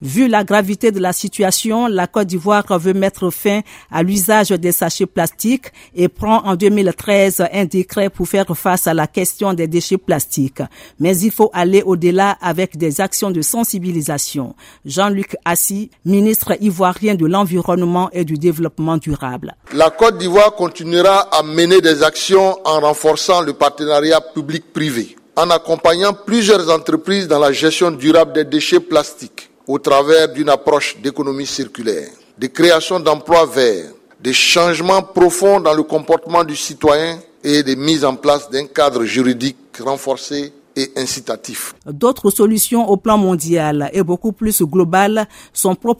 Vu la gravité de la situation, la Côte d'Ivoire veut mettre fin à l'usage des sachets plastiques et prend en 2013 un décret pour faire face à la question des déchets plastiques. Mais il faut aller au-delà avec des actions de sensibilisation. Jean-Luc Assis, ministre ivoirien de l'Environnement et du Développement durable. La Côte d'Ivoire continuera à mener des actions en renforçant le partenariat public-privé, en accompagnant plusieurs entreprises dans la gestion durable des déchets plastiques au travers d'une approche d'économie circulaire, de création d'emplois verts, de changements profonds dans le comportement du citoyen et de mise en place d'un cadre juridique renforcé et incitatif. D'autres solutions au plan mondial et beaucoup plus globales sont proposées